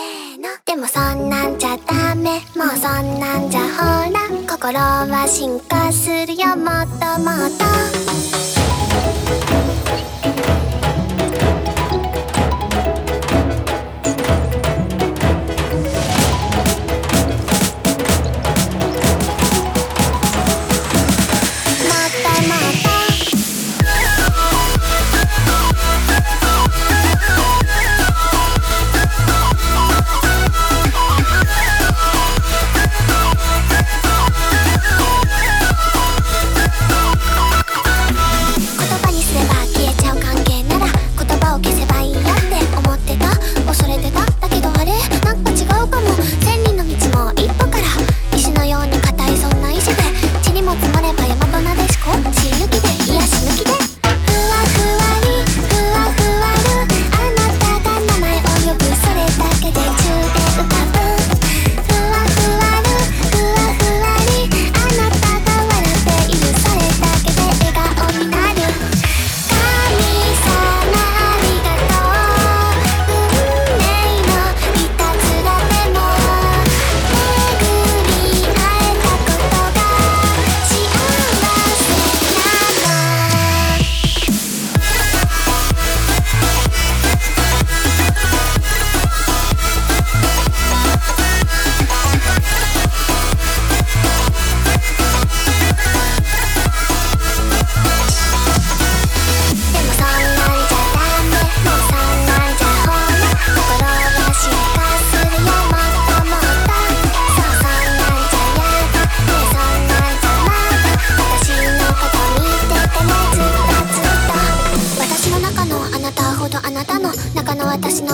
せーの。でもそんなんじゃダメ。もうそんなんじゃほら。心は進化するよ。もっともっと。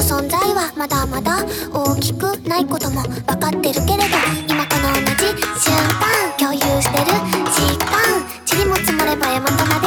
存在はまだまだ大きくないことも分かってるけれど今と同じ瞬間共有してる時間塵も積もれば山とまで